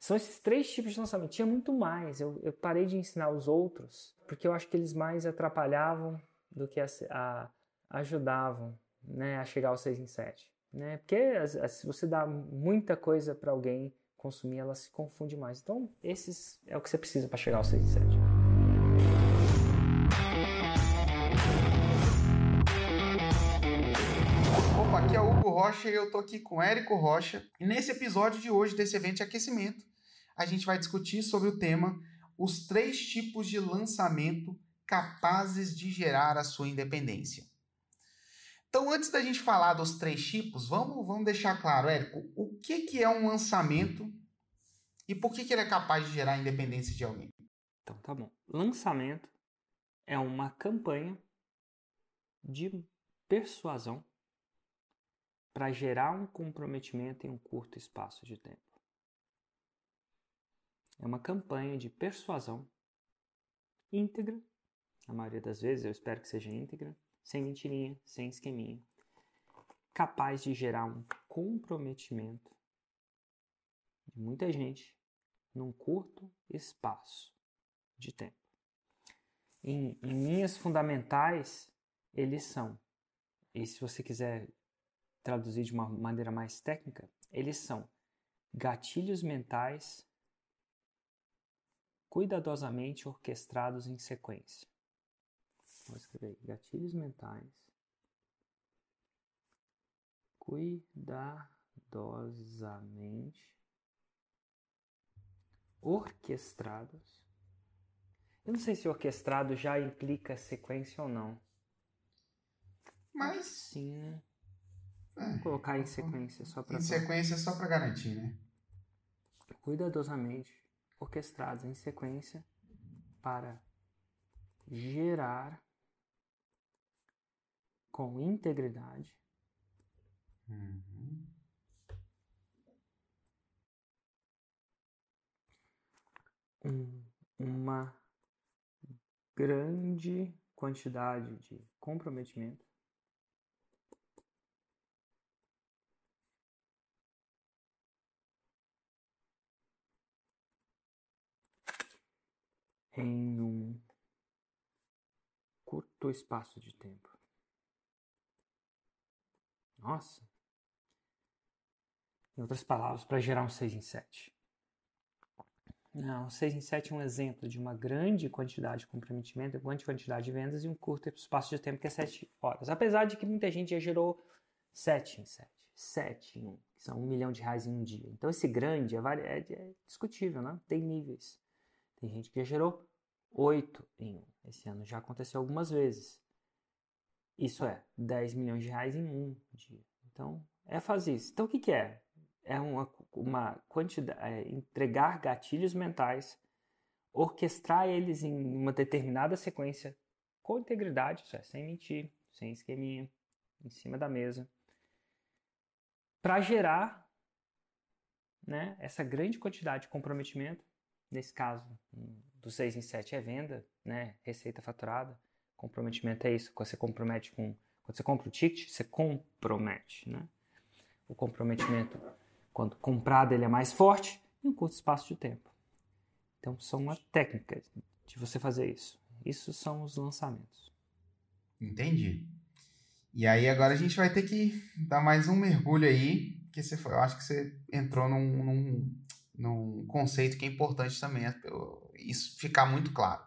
São esses três tipos de lançamento. Tinha muito mais. Eu, eu parei de ensinar os outros porque eu acho que eles mais atrapalhavam do que a, a, ajudavam né, a chegar ao 6 em 7. Né? Porque se você dá muita coisa para alguém consumir, ela se confunde mais. Então, esses é o que você precisa para chegar ao 6 em 7. Opa, aqui é o Hugo Rocha e eu tô aqui com o Érico Rocha. E nesse episódio de hoje desse evento de aquecimento, a gente vai discutir sobre o tema os três tipos de lançamento capazes de gerar a sua independência. Então, antes da gente falar dos três tipos, vamos, vamos deixar claro, Érico, o que, que é um lançamento e por que, que ele é capaz de gerar a independência de alguém? Então, tá bom. Lançamento é uma campanha de persuasão para gerar um comprometimento em um curto espaço de tempo. É uma campanha de persuasão íntegra, a maioria das vezes eu espero que seja íntegra, sem mentirinha, sem esqueminha, capaz de gerar um comprometimento de muita gente num curto espaço de tempo. Em, em linhas fundamentais, eles são, e se você quiser traduzir de uma maneira mais técnica, eles são gatilhos mentais cuidadosamente orquestrados em sequência. Vou escrever gatilhos mentais cuidadosamente orquestrados. Eu não sei se orquestrado já implica sequência ou não. Mas sim, né? É, Vou colocar em sequência só para Em sequência só para garantir, né? Cuidadosamente orquestrados em sequência para gerar com integridade uhum. um, uma grande quantidade de comprometimento em um curto espaço de tempo. Nossa! Em outras palavras, para gerar um 6 em 7. Não, 6 em 7 é um exemplo de uma grande quantidade de comprometimento, grande quantidade de vendas e um curto espaço de tempo que é 7 horas. Apesar de que muita gente já gerou 7 em 7, 7 em 1, que são 1 milhão de reais em um dia. Então esse grande é, é, é discutível, né? Tem níveis. Tem gente que já gerou 8 em 1. Esse ano já aconteceu algumas vezes. Isso é 10 milhões de reais em um dia. Então, é fazer isso. Então, o que, que é? É uma, uma quantidade, é entregar gatilhos mentais, orquestrar eles em uma determinada sequência com integridade, isso é, sem mentir, sem esqueminha, em cima da mesa, para gerar né, essa grande quantidade de comprometimento. Nesse caso, do 6 em 7 é venda, né, receita faturada. Comprometimento é isso, quando você compromete com. Quando você compra o ticket, você compromete, né? O comprometimento, quando comprado, ele é mais forte em um curto espaço de tempo. Então, são uma técnica de você fazer isso. Isso são os lançamentos. Entendi. E aí agora a gente vai ter que dar mais um mergulho aí, que você, eu acho que você entrou num, num, num conceito que é importante também, isso ficar muito claro.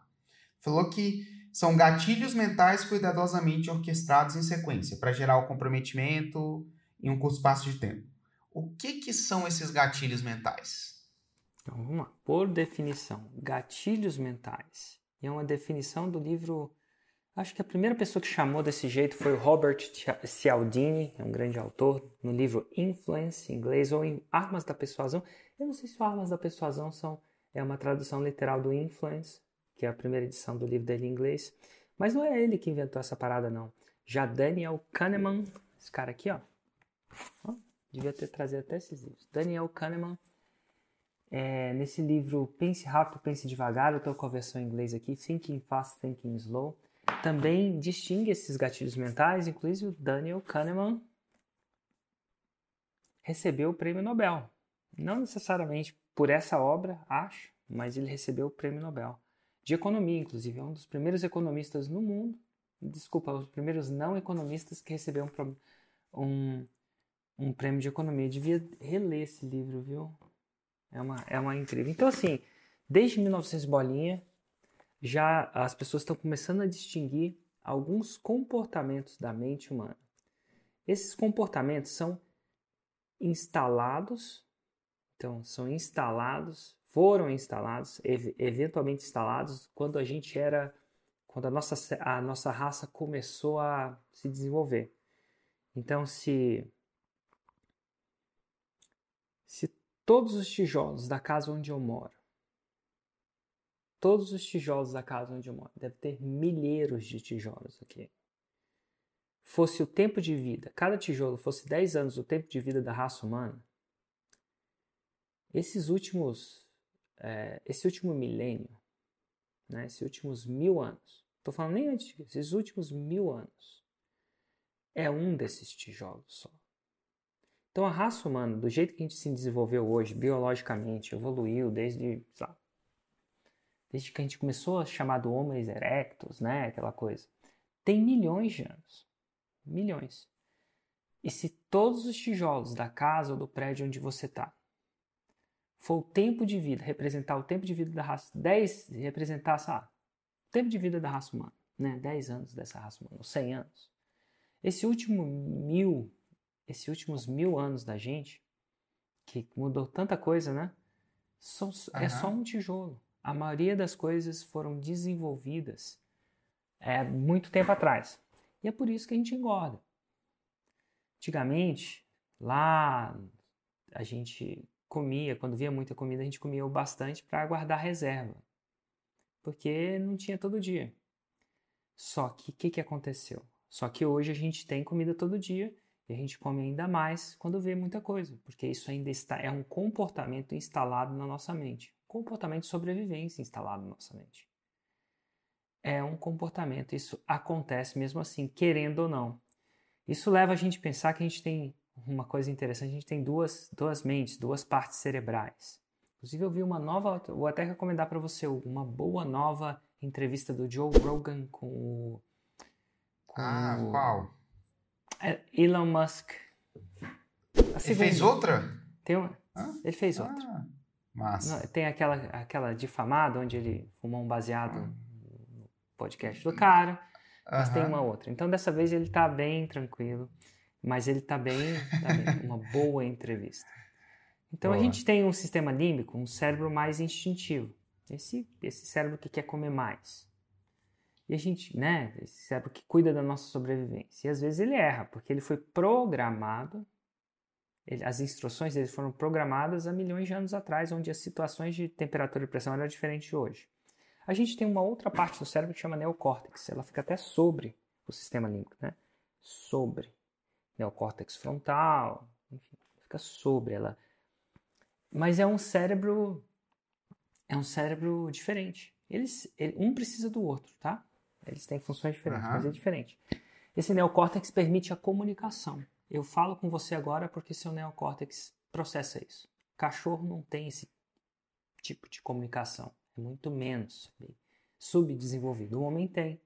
Falou que são gatilhos mentais cuidadosamente orquestrados em sequência para gerar o comprometimento em um curto espaço de tempo. O que, que são esses gatilhos mentais? Então vamos lá. Por definição, gatilhos mentais. é uma definição do livro. Acho que a primeira pessoa que chamou desse jeito foi o Robert Cialdini, é um grande autor, no livro Influence, em inglês, ou em Armas da Persuasão. Eu não sei se Armas da Persuasão são, é uma tradução literal do Influence, que é a primeira edição do livro dele em inglês. Mas não é ele que inventou essa parada, não. Já Daniel Kahneman, esse cara aqui, ó. ó devia ter trazido até esses livros. Daniel Kahneman, é, nesse livro Pense Rápido, Pense Devagar, eu estou com a versão em inglês aqui, Thinking Fast, Thinking Slow, também distingue esses gatilhos mentais, inclusive o Daniel Kahneman recebeu o prêmio Nobel. Não necessariamente por essa obra, acho, mas ele recebeu o prêmio Nobel de economia, inclusive, é um dos primeiros economistas no mundo, desculpa, os primeiros não economistas que receberam um, um, um prêmio de economia. Devia reler esse livro, viu? É uma, é uma incrível. Então, assim, desde 1900 bolinha, já as pessoas estão começando a distinguir alguns comportamentos da mente humana. Esses comportamentos são instalados, então são instalados, foram instalados, ev eventualmente instalados quando a gente era, quando a nossa, a nossa raça começou a se desenvolver. Então, se se todos os tijolos da casa onde eu moro todos os tijolos da casa onde eu moro, deve ter milheiros de tijolos aqui. Fosse o tempo de vida, cada tijolo fosse 10 anos o tempo de vida da raça humana, esses últimos, é, esse último milênio, né, esses últimos mil anos, estou falando nem antes esses últimos mil anos, é um desses tijolos só. Então a raça humana, do jeito que a gente se desenvolveu hoje, biologicamente, evoluiu desde, lá, desde que a gente começou a chamar do Homo erectus, né, aquela coisa, tem milhões de anos. Milhões. E se todos os tijolos da casa ou do prédio onde você está for o tempo de vida, representar o tempo de vida da raça, 10, representar, sabe, o tempo de vida da raça humana, né, 10 anos dessa raça humana, ou 100 anos. Esse último mil, esses últimos mil anos da gente, que mudou tanta coisa, né, são, uhum. é só um tijolo a maioria das coisas foram desenvolvidas é, muito tempo atrás. E é por isso que a gente engorda. Antigamente, lá a gente comia, quando via muita comida, a gente comia bastante para guardar reserva. Porque não tinha todo dia. Só que o que, que aconteceu? Só que hoje a gente tem comida todo dia e a gente come ainda mais quando vê muita coisa, porque isso ainda está é um comportamento instalado na nossa mente comportamento de sobrevivência instalado na nossa mente. É um comportamento, isso acontece mesmo assim, querendo ou não. Isso leva a gente a pensar que a gente tem uma coisa interessante, a gente tem duas, duas mentes, duas partes cerebrais. Inclusive eu vi uma nova, vou até recomendar para você uma boa nova entrevista do Joe Rogan com o com ah, qual? É, Elon Musk. Ele fez outra? Tem um, ele fez outra. Ah. Massa. Tem aquela, aquela difamada onde ele fumou um baseado no podcast do cara, mas tem uma outra. Então dessa vez ele tá bem tranquilo, mas ele tá bem, tá bem uma boa entrevista. Então boa. a gente tem um sistema límbico, um cérebro mais instintivo. Esse, esse cérebro que quer comer mais. E a gente, né, esse cérebro que cuida da nossa sobrevivência. E às vezes ele erra, porque ele foi programado ele, as instruções dele foram programadas há milhões de anos atrás, onde as situações de temperatura e pressão eram diferentes de hoje. A gente tem uma outra parte do cérebro que chama neocórtex. Ela fica até sobre o sistema límbico, né? Sobre. Neocórtex frontal, enfim, fica sobre ela. Mas é um cérebro é um cérebro diferente. Eles, ele, um precisa do outro, tá? Eles têm funções diferentes, uhum. mas é diferente. Esse neocórtex permite a comunicação. Eu falo com você agora porque seu neocórtex processa isso. Cachorro não tem esse tipo de comunicação, é muito menos subdesenvolvido. O homem tem.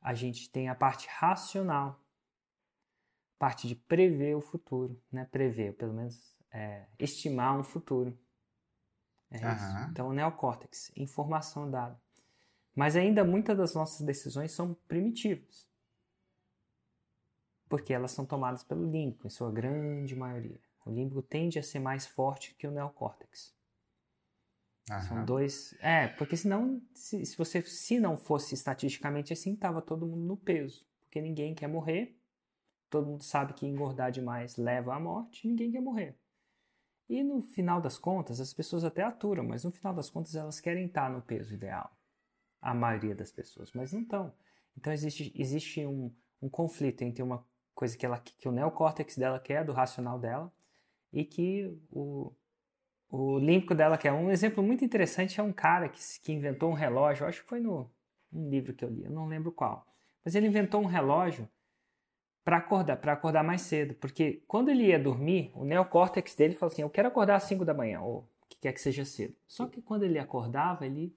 A gente tem a parte racional, parte de prever o futuro, né? Prever, pelo menos é, estimar um futuro. É uhum. Então, o neocórtex, informação dada. Mas ainda muitas das nossas decisões são primitivas porque elas são tomadas pelo límbico, em sua grande maioria. O límbico tende a ser mais forte que o neocórtex. São dois. É, porque senão, se, se você se não fosse estatisticamente assim, tava todo mundo no peso. Porque ninguém quer morrer. Todo mundo sabe que engordar demais leva à morte, ninguém quer morrer. E no final das contas, as pessoas até aturam, mas no final das contas elas querem estar no peso ideal. A maioria das pessoas, mas não estão. Então existe, existe um, um conflito entre uma coisa que, ela, que o neocórtex dela quer, do racional dela, e que o, o límbico dela quer. Um exemplo muito interessante é um cara que, que inventou um relógio, acho que foi no um livro que eu li, eu não lembro qual, mas ele inventou um relógio para acordar, para acordar mais cedo, porque quando ele ia dormir, o neocórtex dele falou assim: "Eu quero acordar às 5 da manhã", ou que quer que seja cedo. Só que quando ele acordava, ele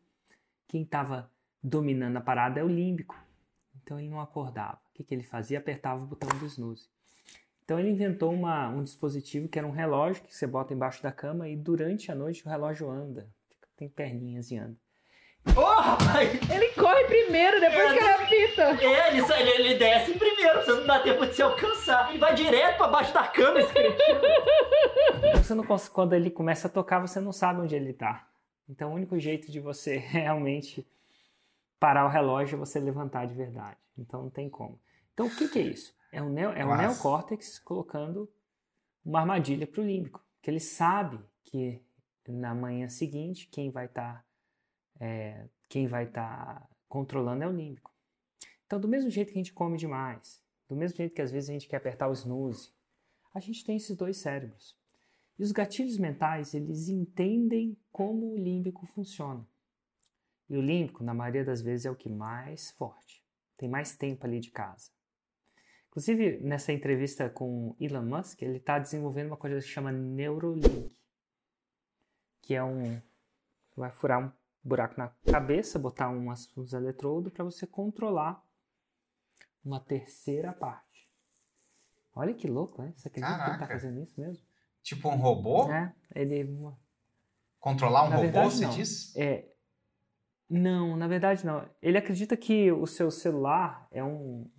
quem estava dominando a parada é o límbico. Então ele não acordava. O que, que ele fazia? Apertava o botão do snooze. Então ele inventou uma, um dispositivo que era um relógio que você bota embaixo da cama e durante a noite o relógio anda. Tem perninhas e anda. Rapaz! Ele corre primeiro, depois É, que ele apita. É, ele, ele, ele desce primeiro, você não dá tempo de se alcançar. Ele vai direto pra baixo da cama, esse Você não quando ele começa a tocar, você não sabe onde ele está. Então o único jeito de você realmente parar o relógio é você levantar de verdade. Então não tem como. Então o que, que é isso? É o, neo, é o neocórtex colocando uma armadilha para o límbico. Que ele sabe que na manhã seguinte quem vai estar quem vai estar controlando é o límbico. Então do mesmo jeito que a gente come demais, do mesmo jeito que às vezes a gente quer apertar o snooze, a gente tem esses dois cérebros. E os gatilhos mentais, eles entendem como o límbico funciona. E o límbico, na maioria das vezes, é o que mais forte. Tem mais tempo ali de casa. Inclusive, nessa entrevista com Elon Musk, ele está desenvolvendo uma coisa que se chama Neurolink. Que é um... Vai furar um buraco na cabeça, botar umas, uns eletrodos para você controlar uma terceira parte. Olha que louco, né? Você acredita que ele está Caraca. fazendo isso mesmo? Tipo um robô? É, ele Controlar um Na robô, verdade, você não. diz? é não, na verdade não. Ele acredita que o seu celular é um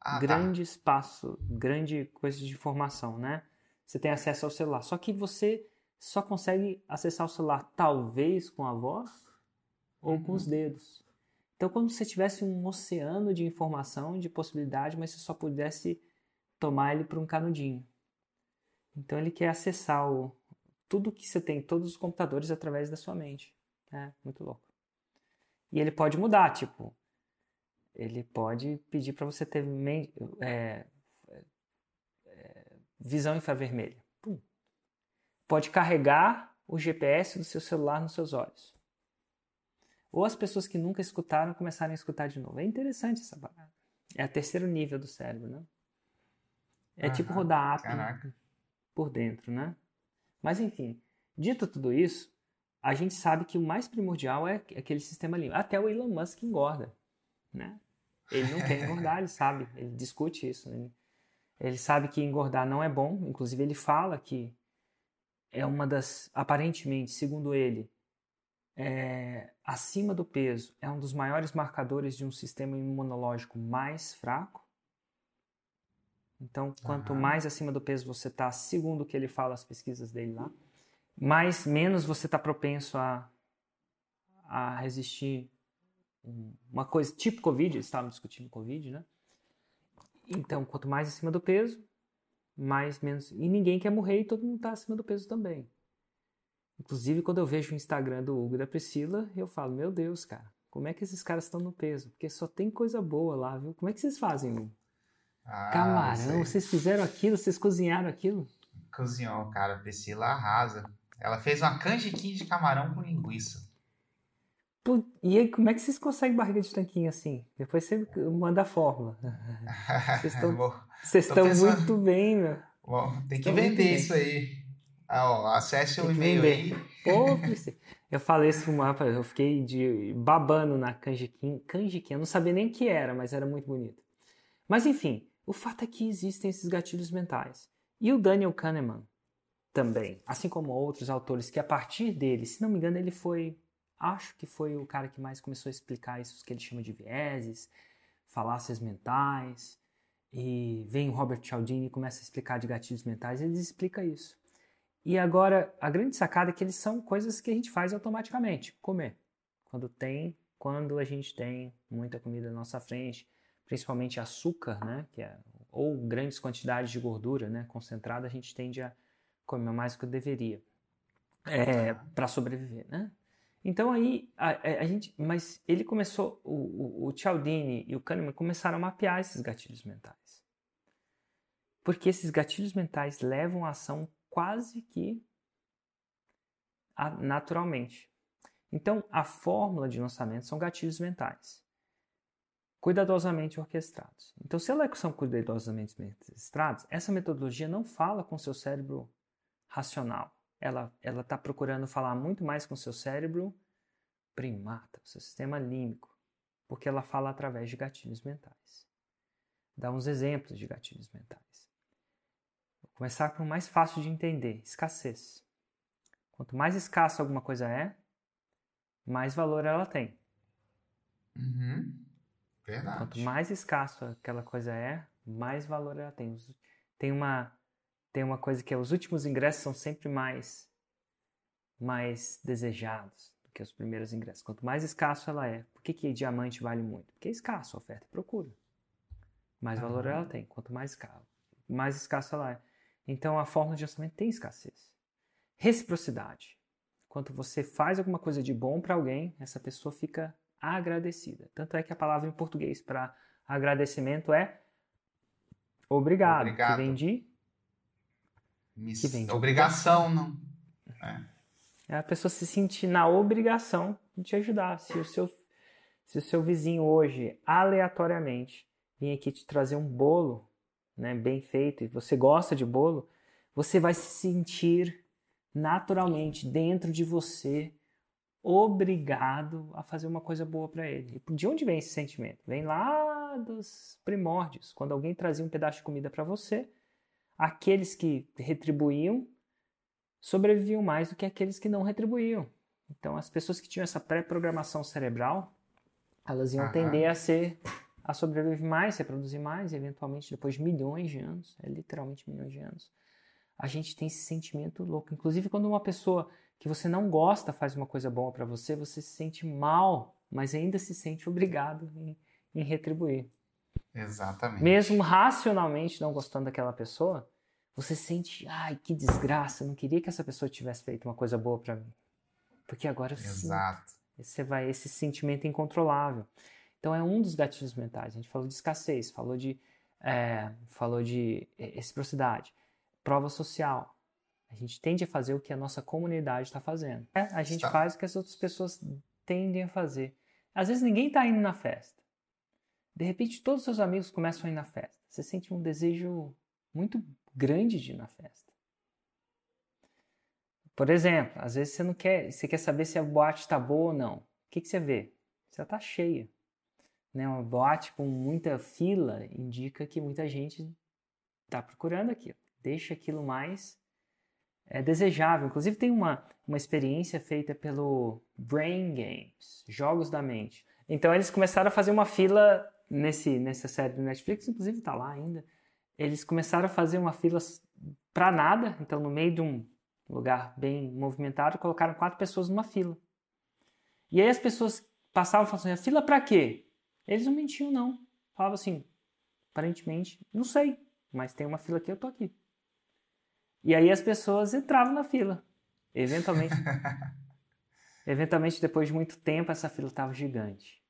Ah, grande espaço, grande coisa de informação, né? Você tem acesso ao celular. Só que você só consegue acessar o celular talvez com a voz ou com Uhum. os dedos. Então, como se você tivesse um oceano de informação, de possibilidade, mas você só pudesse tomar ele por um canudinho. Então, ele quer acessar o, tudo que você tem, todos os computadores através da sua mente. É muito louco. E ele pode mudar, tipo, ele pode pedir para você ter é, é, visão infravermelha. Pode carregar o GPS do seu celular nos seus olhos. Ou as pessoas que nunca escutaram começarem a escutar de novo. É interessante essa parada. É o terceiro nível do cérebro, né? É tipo rodar app por dentro, né? Mas enfim, dito tudo isso, a gente sabe que o mais primordial é aquele sistema limpo. Até o Elon Musk engorda, né? Ele não quer engordar, ele sabe, ele discute isso. Ele, ele sabe que engordar não é bom, inclusive ele fala que é uma das, aparentemente, segundo ele, é, acima do peso é um dos maiores marcadores de um sistema imunológico mais fraco. Então, quanto Aham. mais acima do peso você está, segundo o que ele fala, as pesquisas dele lá, mais menos você está propenso a, a resistir um- uma coisa tipo Covid, eles estavam discutindo Covid, né? Então, quanto mais acima do peso, mais menos. E ninguém quer morrer e todo mundo está acima do peso também. Inclusive, quando eu vejo o Instagram do Hugo e da Priscila, eu falo: Meu Deus, cara, como é que esses caras estão no peso? Porque só tem coisa boa lá, viu? Como é que vocês fazem? Hugo? Ah, Camarão, vocês fizeram aquilo, vocês cozinharam aquilo? Cozinhou, cara. A Priscila arrasa. Ela fez uma canjiquinha de camarão com linguiça. E aí, como é que vocês conseguem barriga de tanquinho assim? Depois você manda a fórmula. Vocês estão pensando- muito bem, meu. bom, tem que vender isso aí. Ah, ó, acesse o e-mail aí. Pô, eu falei isso mapa, eu fiquei de, babando na canjiquinha. Canjiquinha, eu não sabia nem o que era, mas era muito bonito. Mas enfim, o fato é que existem esses gatilhos mentais. E o Daniel Kahneman também, assim como outros autores que a partir dele, se não me engano, ele foi, acho que foi o cara que mais começou a explicar isso que ele chama de vieses, falácias mentais. E vem o Robert Cialdini e começa a explicar de gatilhos mentais, ele explica isso. E agora, a grande sacada é que eles são coisas que a gente faz automaticamente. Comer. Quando tem, quando a gente tem muita comida na nossa frente, principalmente açúcar, né? Que é, ou grandes quantidades de gordura, né? Concentrada, a gente tende a comer mais do que deveria. É, para sobreviver, né? Então aí, a, a- a gente, mas ele começou, o, o, o Cialdini e o Kahneman começaram a mapear esses gatilhos mentais. Porque esses gatilhos mentais levam a ação quase que naturalmente. Então, a fórmula de lançamento são gatilhos mentais, cuidadosamente orquestrados. Então, se elas são cuidadosamente orquestrados, essa metodologia não fala com seu cérebro racional. Ela ela está procurando falar muito mais com o seu cérebro primata, o seu sistema límbico, porque ela fala através de gatilhos mentais. Dá uns exemplos de gatilhos mentais. Vou começar com o mais fácil de entender: escassez. Quanto mais escasso alguma coisa é, mais valor ela tem. Uhum. Verdade. Quanto mais escasso aquela coisa é, mais valor ela tem. Tem uma, tem uma coisa que é os últimos ingressos são sempre mais, mais desejados do que os primeiros ingressos. Quanto mais escasso ela é. Por que, que diamante vale muito? Porque é escasso, oferta e procura. Mais valor Aham. ela tem. Quanto mais escasso, mais escasso ela é. Então a fórmula de orçamento tem escassez. Reciprocidade. Quando você faz alguma coisa de bom para alguém, essa pessoa fica agradecida. Tanto é que a palavra em português para agradecimento é obrigado, Obrigado. que vem de Miss- que vem de Obrigação, não. é a pessoa se sentir na obrigação de te ajudar. Se o seu, se o seu vizinho hoje, aleatoriamente, vir aqui te trazer um bolo né, bem feito e você gosta de bolo, você vai se sentir naturalmente dentro de você obrigado a fazer uma coisa boa para ele. E de onde vem esse sentimento? Vem lá dos primórdios, quando alguém trazia um pedaço de comida para você, aqueles que retribuíam sobreviviam mais do que aqueles que não retribuíam. Então, as pessoas que tinham essa pré-programação cerebral, elas iam Aham. tender a ser a sobreviver mais, reproduzir mais, eventualmente depois de milhões de anos, é literalmente milhões de anos, a gente tem esse sentimento louco. Inclusive, quando uma pessoa que você não gosta faz uma coisa boa para você, você se sente mal, mas ainda se sente obrigado em, em retribuir. Exatamente. Mesmo racionalmente não gostando daquela pessoa, você sente, ai, que desgraça, eu não queria que essa pessoa tivesse feito uma coisa boa para mim. Porque agora eu sinto. Exato. Você vai esse sentimento incontrolável. Então é um dos gatilhos mentais. A gente falou de escassez, falou de é, falou de reciprocidade, prova social. A gente tende a fazer o que a nossa comunidade está fazendo. É, a gente Está. faz o que as outras pessoas tendem a fazer. Às vezes ninguém está indo na festa. De repente todos os seus amigos começam a ir na festa. Você sente um desejo muito grande de ir na festa. Por exemplo, às vezes você não quer, você quer saber se a boate está boa ou não. O que, que você vê? Já está cheia. Né? Uma boate com muita fila indica que muita gente está procurando aquilo. Deixa aquilo mais é, desejável. Inclusive tem uma, uma experiência feita pelo Brain Games, Jogos da Mente. Então eles começaram a fazer uma fila nesse, nessa série do Netflix, inclusive está lá ainda. Eles começaram a fazer uma fila para nada, então no meio de um lugar bem movimentado, colocaram quatro pessoas numa fila. E aí as pessoas passavam e falavam assim, a fila para quê? Eles não mentiam não. Falavam assim, aparentemente, não sei, mas tem uma fila aqui, eu tô aqui. E aí as pessoas entravam na fila. Eventualmente, eventualmente depois de muito tempo, essa fila estava gigante.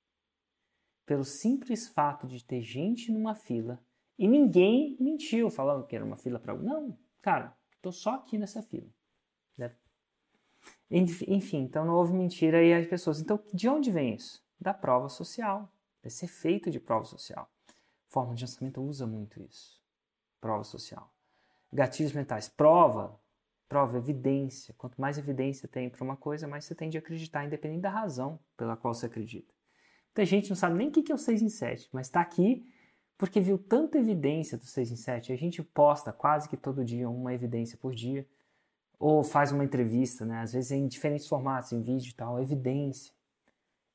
Pelo simples fato de ter gente numa fila e ninguém mentiu falando que era uma fila para não, cara, tô só aqui nessa fila. Né? Enfim, então não houve mentira e as pessoas. Então, de onde vem isso? Da prova social, desse efeito de prova social. Forma de lançamento usa muito isso. Prova social. Gatilhos mentais. Prova. Prova, evidência. Quanto mais evidência tem para uma coisa, mais você tende a acreditar, independente da razão pela qual você acredita. Muita gente não sabe nem o que é o 6 em 7, mas está aqui porque viu tanta evidência do 6 em 7. A gente posta quase que todo dia uma evidência por dia, ou faz uma entrevista, né? às vezes em diferentes formatos, em vídeo e tal, evidência.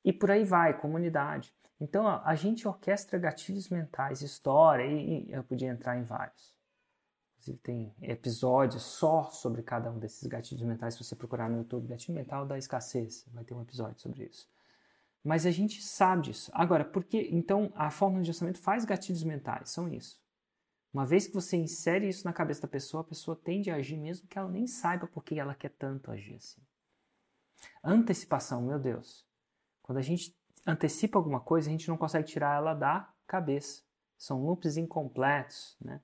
E por aí vai, comunidade. Então a, gente orquestra gatilhos mentais, história, e eu podia entrar em vários. Inclusive tem episódios só sobre cada um desses gatilhos mentais. Se você procurar no YouTube, gatilho mental da escassez, vai ter um episódio sobre isso. Mas a gente sabe disso. Agora, por que? Então, a fórmula de orçamento faz gatilhos mentais, são isso. Uma vez que você insere isso na cabeça da pessoa, a pessoa tende a agir mesmo que ela nem saiba por que ela quer tanto agir assim. Antecipação, meu Deus. Quando a gente antecipa alguma coisa, a gente não consegue tirar ela da cabeça. São loops incompletos, né?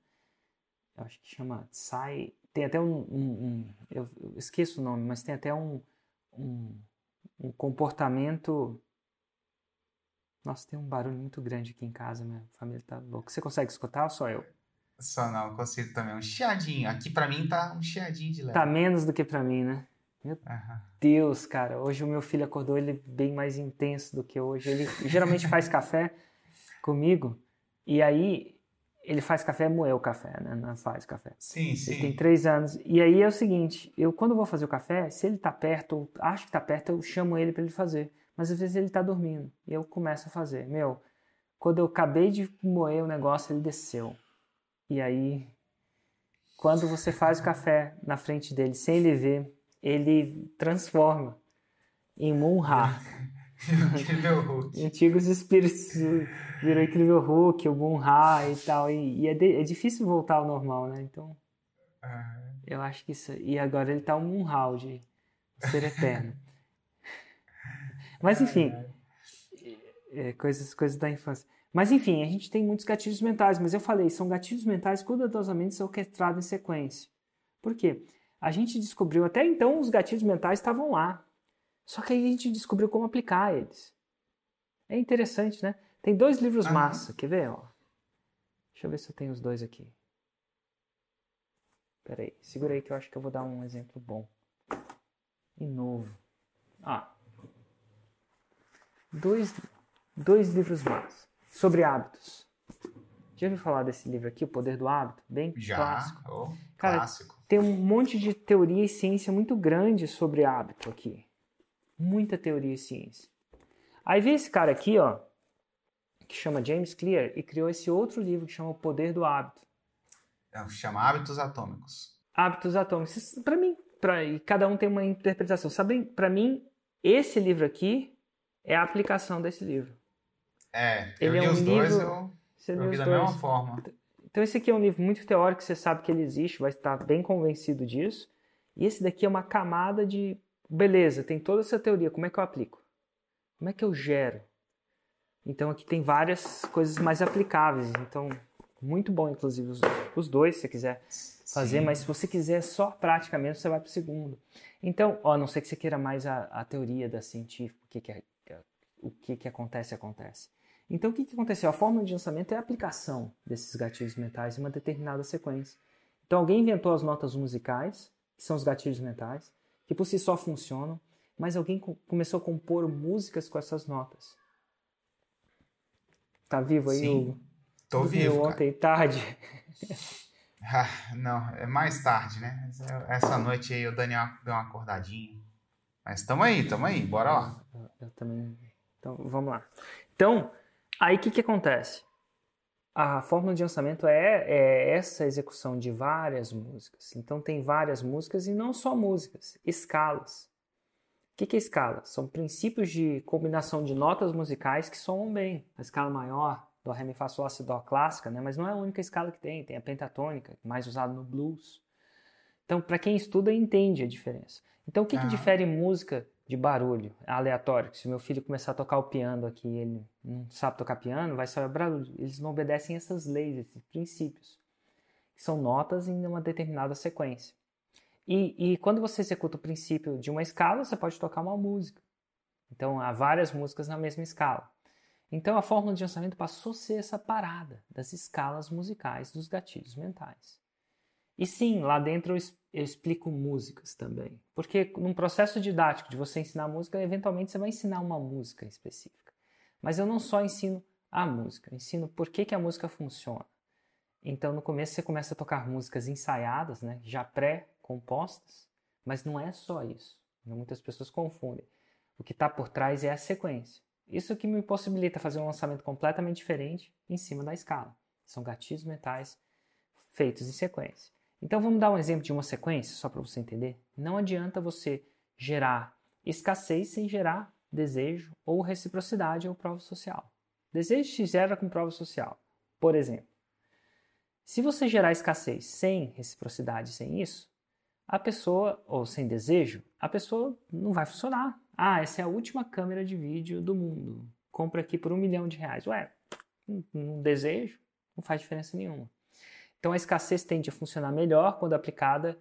Eu acho que chama sai. Tem até um, um, um eu esqueço o nome, mas tem até um, um, um comportamento nossa, tem um barulho muito grande aqui em casa, minha família tá louca. Você consegue escutar ou só eu? Só não, consigo também. Um chiadinho. Aqui pra mim tá um chiadinho de leve. Tá menos do que pra mim, né? Aham. Deus, cara, hoje o meu filho acordou, ele é bem mais intenso do que hoje. Ele geralmente faz café comigo, e aí ele faz café, moer o café, né? Não faz café. Sim, Ele sim. tem três anos. E aí é o seguinte, eu quando vou fazer o café, se ele tá perto, ou acho que tá perto, eu chamo ele para ele fazer. Mas às vezes ele tá dormindo, e eu começo a fazer. Meu, quando eu acabei de moer o negócio, ele desceu. E aí, quando você faz o café na frente dele, sem ele ver, ele transforma em Munra. Incrível Hulk. Antigos espíritos virou incrível Hulk, o Munra e tal. E, e é, de- é difícil voltar ao normal, né? Então, Aham. eu acho que isso. E agora ele tá um Munra de ser eterno. Mas enfim, é, coisas, coisas da infância. Mas enfim, a gente tem muitos gatilhos mentais, mas eu falei, são gatilhos mentais cuidadosamente orquestrados em sequência. Por quê? A gente descobriu, até então os gatilhos mentais estavam lá. Só que aí a gente descobriu como aplicar eles. É interessante, né? Tem dois livros Aham. massa, quer ver? Ó? Deixa eu ver se eu tenho os dois aqui. Pera aí, segura aí que eu acho que eu vou dar um exemplo bom. E novo. Ah. Dois, dois livros massa. Sobre hábitos. Já ouviu falar desse livro aqui, O Poder do Hábito? Bem Já. clássico. Oh, Cara, clássico. Tem um monte de teoria e ciência muito grande sobre hábito aqui. Muita teoria e ciência. Aí veio esse cara aqui, ó, que chama James Clear e criou esse outro livro que chama O Poder do Hábito. É, chama Hábitos Atômicos. Hábitos atômicos. Para mim, pra, e cada um tem uma interpretação. Sabe, para mim, esse livro aqui é a aplicação desse livro. É, eu Ele é li um os dois, livro- eu, Você eu vi da dois? mesma forma. Então esse aqui é um livro muito teórico, você sabe que ele existe, vai estar bem convencido disso. E esse daqui é uma camada de, beleza, tem toda essa teoria, como é que eu aplico? Como é que eu gero? Então aqui tem várias coisas mais aplicáveis, então muito bom inclusive os, os dois, se você quiser fazer, Sim. mas se você quiser só prática mesmo, você vai para o segundo. Então, ó, a não ser que você queira mais a, a teoria da científica, o que, que, é, o que, que acontece, acontece. Então, o que, que aconteceu? A fórmula de lançamento é a aplicação desses gatilhos mentais em uma determinada sequência. Então, alguém inventou as notas musicais, que são os gatilhos mentais, que por si só funcionam, mas alguém co- começou a compor músicas com essas notas. Tá vivo aí, Sim, Hugo? Tô Dormiu vivo, cara. ontem tarde. Ah, não, é mais tarde, né? Eu- Essa noite aí o Daniel deu uma acordadinha. Mas tamo aí, tamo aí, bora lá. Eu, eu também. Então, vamos lá. Então, aí o que, que acontece? A fórmula de lançamento é, é essa execução de várias músicas. Então, tem várias músicas e não só músicas, escalas. O que, que é escala? São princípios de combinação de notas musicais que soam bem. A escala maior, Dó, Ré, Mi, Fá, Sol, Lá, Si, Dó clássica, né? mas não é a única escala que tem. Tem a pentatônica, mais usada no blues. Então, para quem estuda, entende a diferença. Então, o que, que Aham. difere música de barulho aleatório? Se meu filho começar a tocar o piano aqui ele não sabe tocar piano, vai só barulho. Eles não obedecem essas leis, esses princípios. que São notas em uma determinada sequência. E, e quando você executa o princípio de uma escala, você pode tocar uma música. Então, há várias músicas na mesma escala. Então, a fórmula de lançamento passou a ser essa parada das escalas musicais dos gatilhos mentais. E sim, lá dentro eu, explico músicas também. Porque num processo didático de você ensinar música, eventualmente você vai ensinar uma música específica. Mas eu não só ensino a música, eu ensino por que, que a música funciona. Então, no começo, você começa a tocar músicas ensaiadas, né, já pré-compostas, mas não é só isso. Muitas pessoas confundem. O que está por trás é a sequência. Isso que me possibilita fazer um lançamento completamente diferente em cima da escala. São gatilhos mentais feitos em sequência. Então vamos dar um exemplo de uma sequência, só para você entender. Não adianta você gerar escassez sem gerar desejo ou reciprocidade ou prova social. Desejo se gera com prova social. Por exemplo, se você gerar escassez sem reciprocidade, sem isso, a pessoa, ou sem desejo, a pessoa não vai funcionar. Ah, essa é a última câmera de vídeo do mundo. Compra aqui por um milhão de reais. Ué, um, desejo não faz diferença nenhuma. Então a escassez tende a funcionar melhor quando aplicada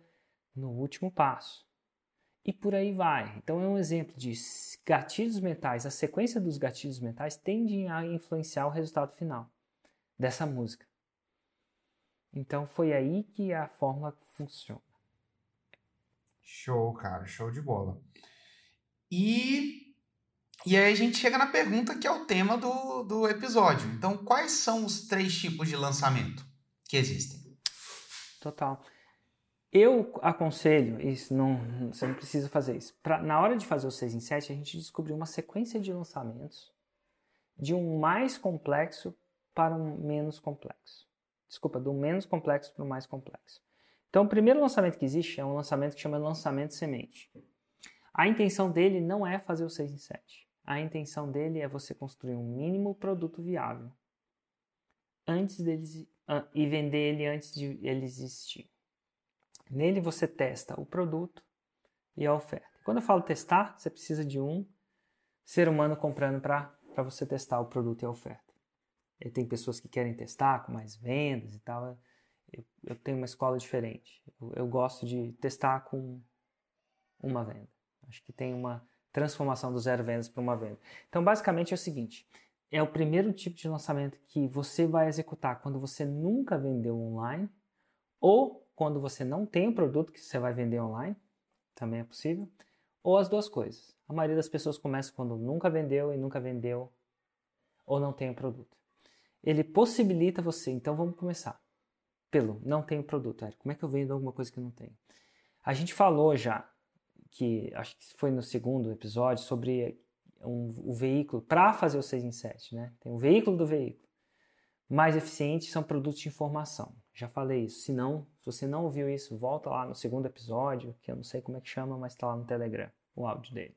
no último passo. E por aí vai. Então é um exemplo de gatilhos mentais. A sequência dos gatilhos mentais tende a influenciar o resultado final dessa música. Então foi aí que a fórmula funciona. Show, cara, show de bola. E, e aí a gente chega na pergunta que é o tema do, do episódio. Então, quais são os três tipos de lançamento que existem? Total. Eu aconselho, isso não, você não precisa fazer isso. Pra, na hora de fazer o 6 em 7, a gente descobriu uma sequência de lançamentos de um mais complexo para um menos complexo. Desculpa, do menos complexo para o mais complexo. Então, o primeiro lançamento que existe é um lançamento que chama lançamento semente. A intenção dele não é fazer o 6 em 7. A intenção dele é você construir um mínimo produto viável antes deles e vender ele antes de ele existir. Nele você testa o produto e a oferta. Quando eu falo testar, você precisa de um ser humano comprando para você testar o produto e a oferta. E tem pessoas que querem testar com mais vendas e tal. Eu, eu tenho uma escola diferente. Eu, eu gosto de testar com uma venda. Acho que tem uma transformação do zero vendas para uma venda. Então, basicamente é o seguinte: é o primeiro tipo de lançamento que você vai executar quando você nunca vendeu online ou quando você não tem o produto que você vai vender online, também é possível, ou as duas coisas. A maioria das pessoas começa quando nunca vendeu e nunca vendeu ou não tem o produto. Ele possibilita você, então vamos começar pelo não tem o produto, Eric. Como é que eu vendo alguma coisa que não tem? A gente falou já que acho que foi no segundo episódio sobre um, o veículo para fazer o 6 em 7, né? Tem o veículo do veículo. Mais eficiente são produtos de informação. Já falei isso. Se não, se você não ouviu isso, volta lá no segundo episódio, que eu não sei como é que chama, mas está lá no Telegram, o áudio dele.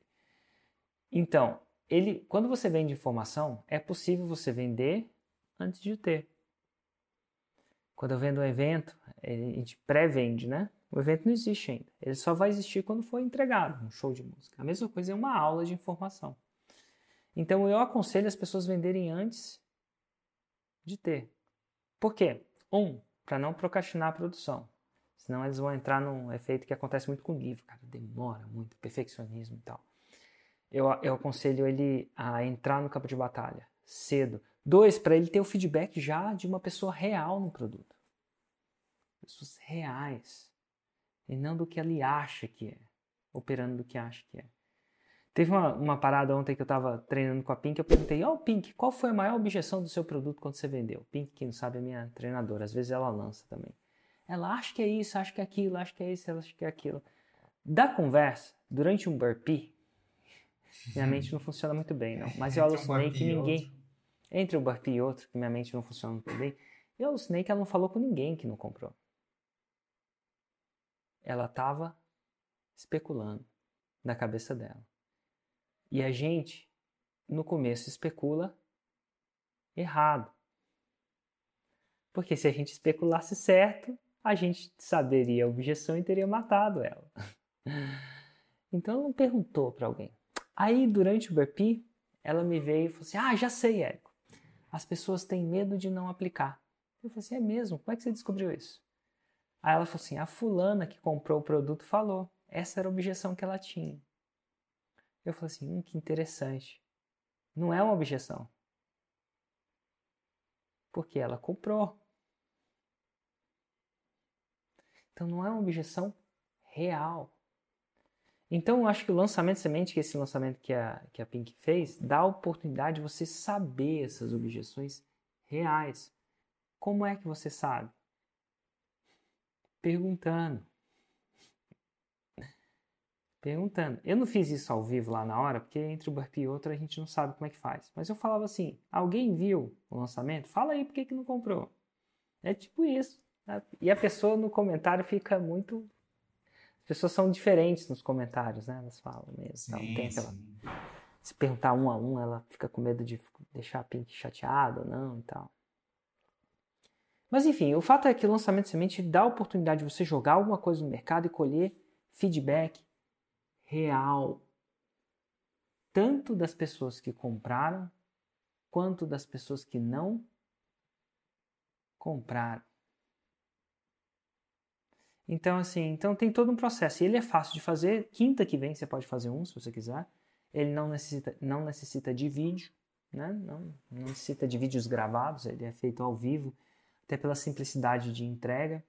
Então, ele, quando você vende informação, é possível você vender antes de ter. Quando eu vendo um evento, a gente pré-vende, né? O evento não existe ainda. Ele só vai existir quando for entregado, um show de música. A mesma coisa é uma aula de informação. Então eu aconselho as pessoas venderem antes de ter. Por quê? Um, para não procrastinar a produção. Senão eles vão entrar num efeito que acontece muito com o livro, cara, demora muito, perfeccionismo e tal. Eu, eu aconselho ele a entrar no campo de batalha cedo. Dois, para ele ter o feedback já de uma pessoa real no produto. Pessoas reais. E não do que ele acha que é. Operando do que acha que é. Teve uma, uma parada ontem que eu estava treinando com a Pink, eu perguntei, ó oh, Pink, qual foi a maior objeção do seu produto quando você vendeu? Pink, quem não sabe, é minha treinadora, às vezes ela lança também. Ela acha que é isso, acha que é aquilo, acha que é isso, ela acha que é aquilo. Da conversa, durante um burpee, minha mente não funciona muito bem, não. Mas eu alucinei que ninguém... Entre um burpee e outro, que minha mente não funciona muito bem, eu alucinei que ela não falou com ninguém que não comprou. Ela estava especulando na cabeça dela. E a gente, no começo, especula errado. Porque se a gente especulasse certo, a gente saberia a objeção e teria matado ela. Então não perguntou para alguém. Aí, durante o burpee, ela me veio e falou assim: Ah, já sei, Érico. As pessoas têm medo de não aplicar. Eu falei assim: É mesmo? Como é que você descobriu isso? Aí ela falou assim: A fulana que comprou o produto falou. Essa era a objeção que ela tinha. Eu falei assim, hum, que interessante. Não é uma objeção. Porque ela comprou. Então não é uma objeção real. Então eu acho que o lançamento semente, que é esse lançamento que a, que a Pink fez, dá a oportunidade de você saber essas objeções reais. Como é que você sabe? Perguntando perguntando. Eu não fiz isso ao vivo lá na hora, porque entre um burpee e outro a gente não sabe como é que faz. Mas eu falava assim: alguém viu o lançamento? Fala aí por que, que não comprou. É tipo isso. Né? E a pessoa no comentário fica muito. As pessoas são diferentes nos comentários, né? Elas falam mesmo. Sim, então, tem aquela... Se perguntar um a um, ela fica com medo de deixar a Pink chateada ou não e tal. Mas enfim, o fato é que o lançamento de semente dá a oportunidade de você jogar alguma coisa no mercado e colher feedback real, tanto das pessoas que compraram, quanto das pessoas que não compraram. Então, assim, então tem todo um processo. E ele é fácil de fazer. Quinta que vem você pode fazer um, se você quiser. Ele não necessita, não necessita de vídeo, né? Não, não necessita de vídeos gravados, ele é feito ao vivo. até pela simplicidade de entrega.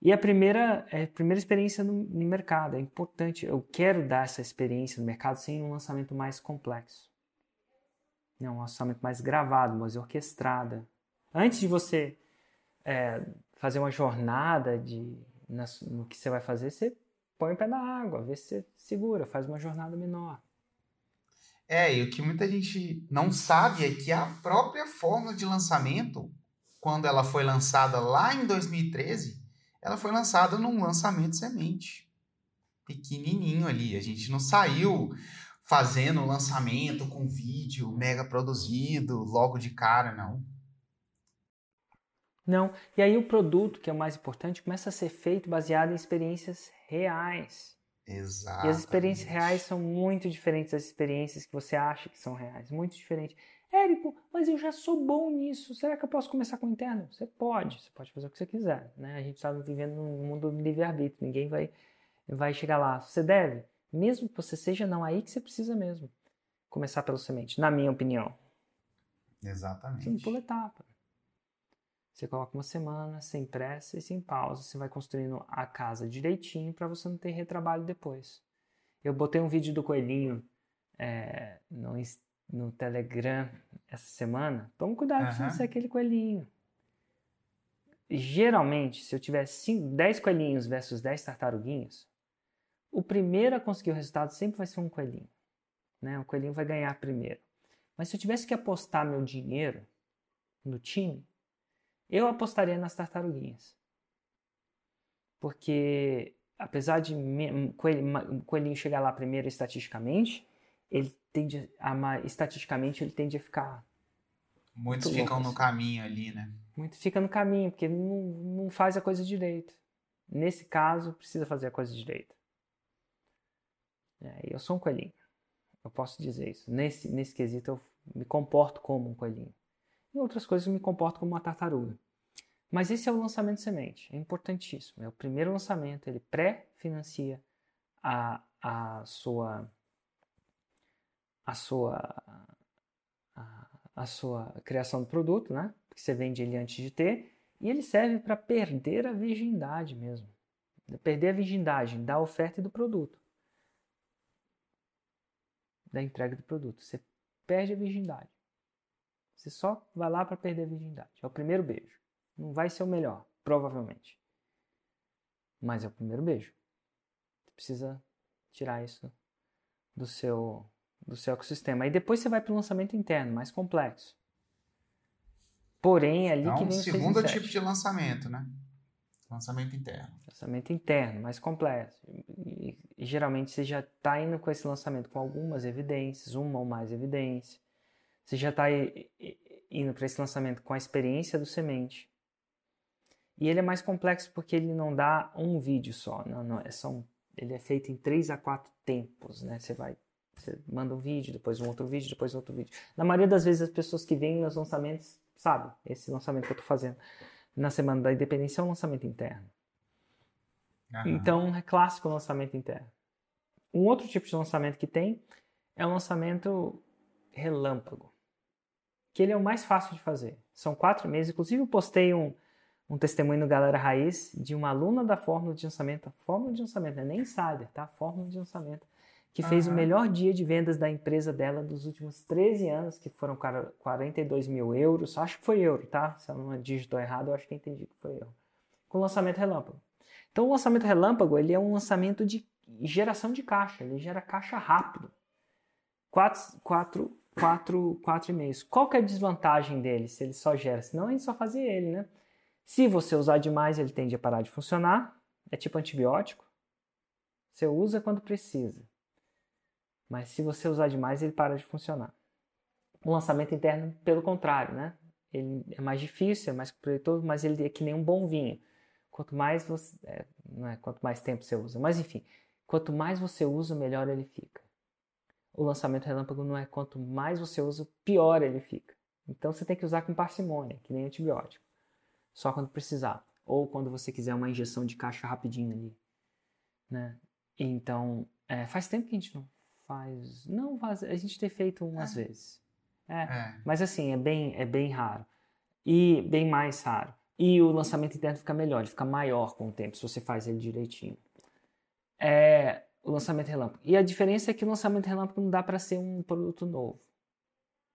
E a primeira, é a primeira experiência no, no mercado, é importante. Eu quero dar essa experiência no mercado sem um lançamento mais complexo. Não, um lançamento mais gravado, mais orquestrada. Antes de você é, fazer uma jornada de, na, no que você vai fazer, você põe o pé na água, vê se você segura, faz uma jornada menor. É, e o que muita gente não sabe é que a própria fórmula de lançamento, quando ela foi lançada lá em 2013, ela foi lançada num lançamento semente. Pequenininho ali. A gente não saiu fazendo lançamento com vídeo mega produzido logo de cara, não. Não. E aí o produto, que é o mais importante, começa a ser feito baseado em experiências reais. Exato. E as experiências reais são muito diferentes das experiências que você acha que são reais. Muito diferente. Érico, mas eu já sou bom nisso. Será que eu posso começar com o interno? Você pode. Você pode fazer o que você quiser. Né? A gente está vivendo num mundo livre-arbítrio. Ninguém vai, vai chegar lá. Você deve. Mesmo que você seja não, aí que você precisa mesmo. Começar pelo semente, na minha opinião. Exatamente. Você não pula etapa. Você coloca uma semana, sem pressa e sem pausa. Você vai construindo a casa direitinho para você não ter retrabalho depois. Eu botei um vídeo do coelhinho é, no, no Telegram essa semana. Toma cuidado uhum. para não ser aquele coelhinho. Geralmente, se eu tivesse 10 coelhinhos versus 10 tartaruguinhos, o primeiro a conseguir o resultado sempre vai ser um coelhinho. Né? O coelhinho vai ganhar primeiro. Mas se eu tivesse que apostar meu dinheiro no time, eu apostaria nas tartaruguinhas. Porque, apesar de o coelhinho chegar lá primeiro estatisticamente, ele tende a, estatisticamente ele tende a ficar. Muitos ficam louco, no assim. caminho ali, né? Muito fica no caminho, porque não, não faz a coisa direito. Nesse caso, precisa fazer a coisa direito. É, eu sou um coelhinho. Eu posso dizer isso. Nesse, nesse quesito, eu me comporto como um coelhinho. Em outras coisas eu me comporto como uma tartaruga. Mas esse é o lançamento semente, é importantíssimo. É o primeiro lançamento, ele pré-financia a, a sua a sua a, a, sua criação do produto, né? Porque você vende ele antes de ter, e ele serve para perder a virgindade mesmo. Perder a virgindade da oferta e do produto. Da entrega do produto. Você perde a virgindade. Você só vai lá para perder a virgindade. É o primeiro beijo. Não vai ser o melhor, provavelmente. Mas é o primeiro beijo. Você precisa tirar isso do seu do seu ecossistema. Aí depois você vai para o lançamento interno, mais complexo. Porém, é ali então, que vem o segundo tipo de lançamento, né? Lançamento interno. Lançamento interno, mais complexo. E, e geralmente você já está indo com esse lançamento com algumas evidências, uma ou mais evidências. Você já está indo para esse lançamento com a experiência do semente. E ele é mais complexo porque ele não dá um vídeo só. Não, não, é só um, ele é feito em três a quatro tempos, né? Você vai, você manda um vídeo, depois um outro vídeo, depois outro vídeo. Na maioria das vezes as pessoas que vêm nos lançamentos sabem esse lançamento que eu estou fazendo na semana da independência é um lançamento interno. Então é clássico o lançamento interno. Um outro tipo de lançamento que tem é o lançamento relâmpago que ele é o mais fácil de fazer. São quatro meses. Inclusive, eu postei um, um testemunho no Galera Raiz de uma aluna da Fórmula de Lançamento. Fórmula de Lançamento, não é nem insider, tá? Fórmula de Lançamento. Que uhum. fez o melhor dia de vendas da empresa dela dos últimos 13 anos, que foram 42 mil euros. Acho que foi euro, tá? Se eu não digitou errado, eu acho que entendi que foi euro. Com lançamento relâmpago. Então, o lançamento relâmpago, ele é um lançamento de geração de caixa. Ele gera caixa rápido. Quatro, quatro quatro, quatro e-mails. Qual que é a desvantagem dele se ele só gera? Senão a gente só fazia ele, né? Se você usar demais, ele tende a parar de funcionar. É tipo antibiótico. Você usa quando precisa. Mas se você usar demais, ele para de funcionar. O lançamento interno, pelo contrário, né? Ele é mais difícil, é mais protetor, mas ele é que nem um bom vinho. Quanto mais você, é, não é quanto mais tempo você usa, mas enfim, quanto mais você usa, melhor ele fica o lançamento relâmpago não é quanto mais você usa, pior ele fica. Então você tem que usar com parcimônia, que nem antibiótico. Só quando precisar. Ou quando você quiser uma injeção de caixa rapidinho ali. Né? Então, é, faz tempo que a gente não faz. Não faz. A gente tem feito umas é. vezes. É, é. Mas assim, é bem, é bem raro. E bem mais raro. E o lançamento interno fica melhor, ele fica maior com o tempo, se você faz ele direitinho. É o lançamento relâmpago. E a diferença é que o lançamento relâmpago não dá para ser um produto novo.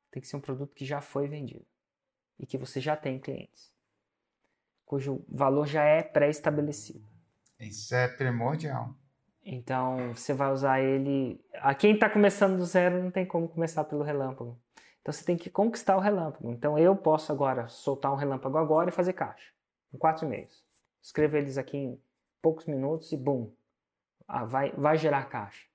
Tem que ser um produto que já foi vendido e que você já tem clientes, cujo valor já é pré-estabelecido. Isso é primordial. Então você vai usar ele. A quem está começando do zero não tem como começar pelo relâmpago. Então você tem que conquistar o relâmpago. Então eu posso agora soltar um relâmpago agora e fazer caixa. Em quatro e-mails. Eles aqui em poucos minutos e bum. Ah, vai, vai gerar caixa.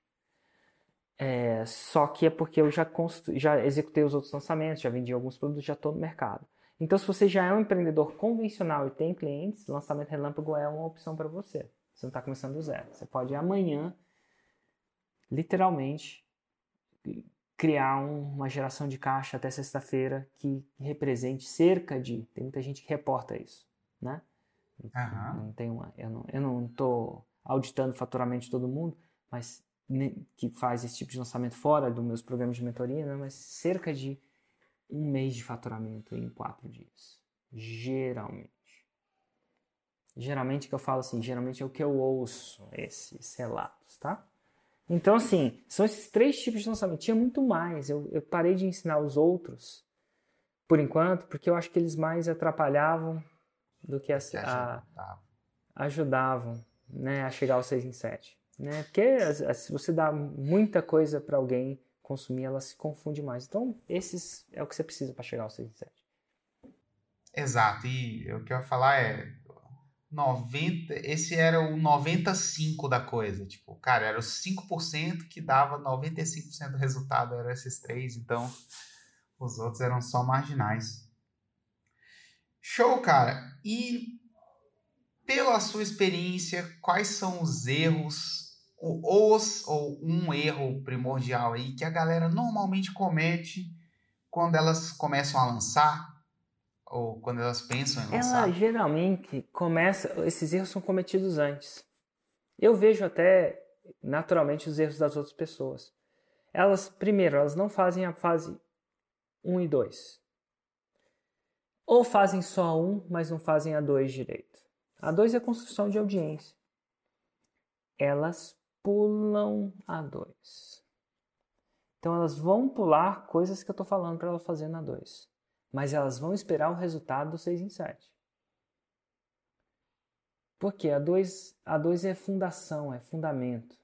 É, só que é porque eu já, constru... já executei os outros lançamentos, já vendi alguns produtos, já estou no mercado. Então, se você já é um empreendedor convencional e tem clientes, lançamento relâmpago é uma opção para você. Você não está começando do zero. Você pode amanhã, literalmente, criar uma geração de caixa até sexta-feira que represente cerca de. Tem muita gente que reporta isso, né? Uhum. Eu não tenho uma, eu não, eu não estou auditando faturamento de todo mundo, mas que faz esse tipo de lançamento fora dos meus programas de mentoria, né? mas cerca de um mês de faturamento em quatro dias, geralmente. Geralmente que eu falo assim, geralmente é o que eu ouço esses relatos, tá? Então, assim, são esses três tipos de lançamento. Tinha muito mais. Eu, eu parei de ensinar os outros, por enquanto, porque eu acho que eles mais atrapalhavam do que a, a, ajudavam né, a chegar ao 6 em 7. Né? Porque se você dá muita coisa para alguém consumir, ela se confunde mais. Então, esses é o que você precisa para chegar ao 6 em 7. Exato. E o que eu ia falar é 90, esse era o 95 da coisa, tipo, cara, era os 5% que dava 95% do resultado, eram esses três, então os outros eram só marginais. Show, cara. E pela sua experiência, quais são os erros ou os ou um erro primordial aí que a galera normalmente comete quando elas começam a lançar ou quando elas pensam em lançar? Ela geralmente começa. Esses erros são cometidos antes. Eu vejo até naturalmente os erros das outras pessoas. Elas, primeiro, elas não fazem a fase 1 e 2. Ou fazem só um, mas não fazem a 2 direito. A 2 é a construção de audiência. Elas pulam a 2. Então elas vão pular coisas que eu estou falando para elas fazer na 2 mas elas vão esperar o resultado do 6 em 7. Porque a 2 a dois é fundação, é fundamento.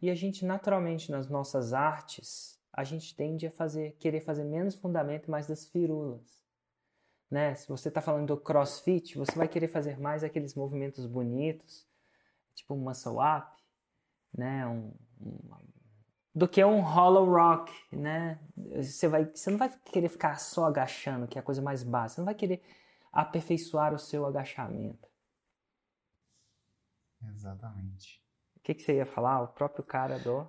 E a gente naturalmente nas nossas artes, a gente tende a fazer querer fazer menos fundamento, mais das firulas. Né? Se você está falando do crossfit, você vai querer fazer mais aqueles movimentos bonitos, tipo um muscle up, né? um, um do que um hollow rock, né? Você, vai, você não vai querer ficar só agachando, que é a coisa mais básica. Você não vai querer aperfeiçoar o seu agachamento. Exatamente. O que, que você ia falar? O próprio cara do...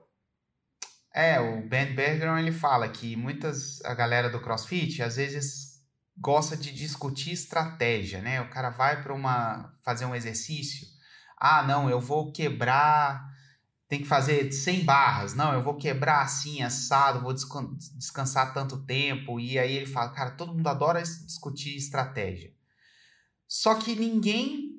É, o Ben Bergeron, ele fala que muitas, a galera do CrossFit, às vezes gosta de discutir estratégia, né? O cara vai para uma fazer um exercício, ah, não, eu vou quebrar tem que fazer 100 barras. Não, eu vou quebrar assim, assado, vou descansar tanto tempo. E aí ele fala, cara, todo mundo adora discutir estratégia. Só que ninguém.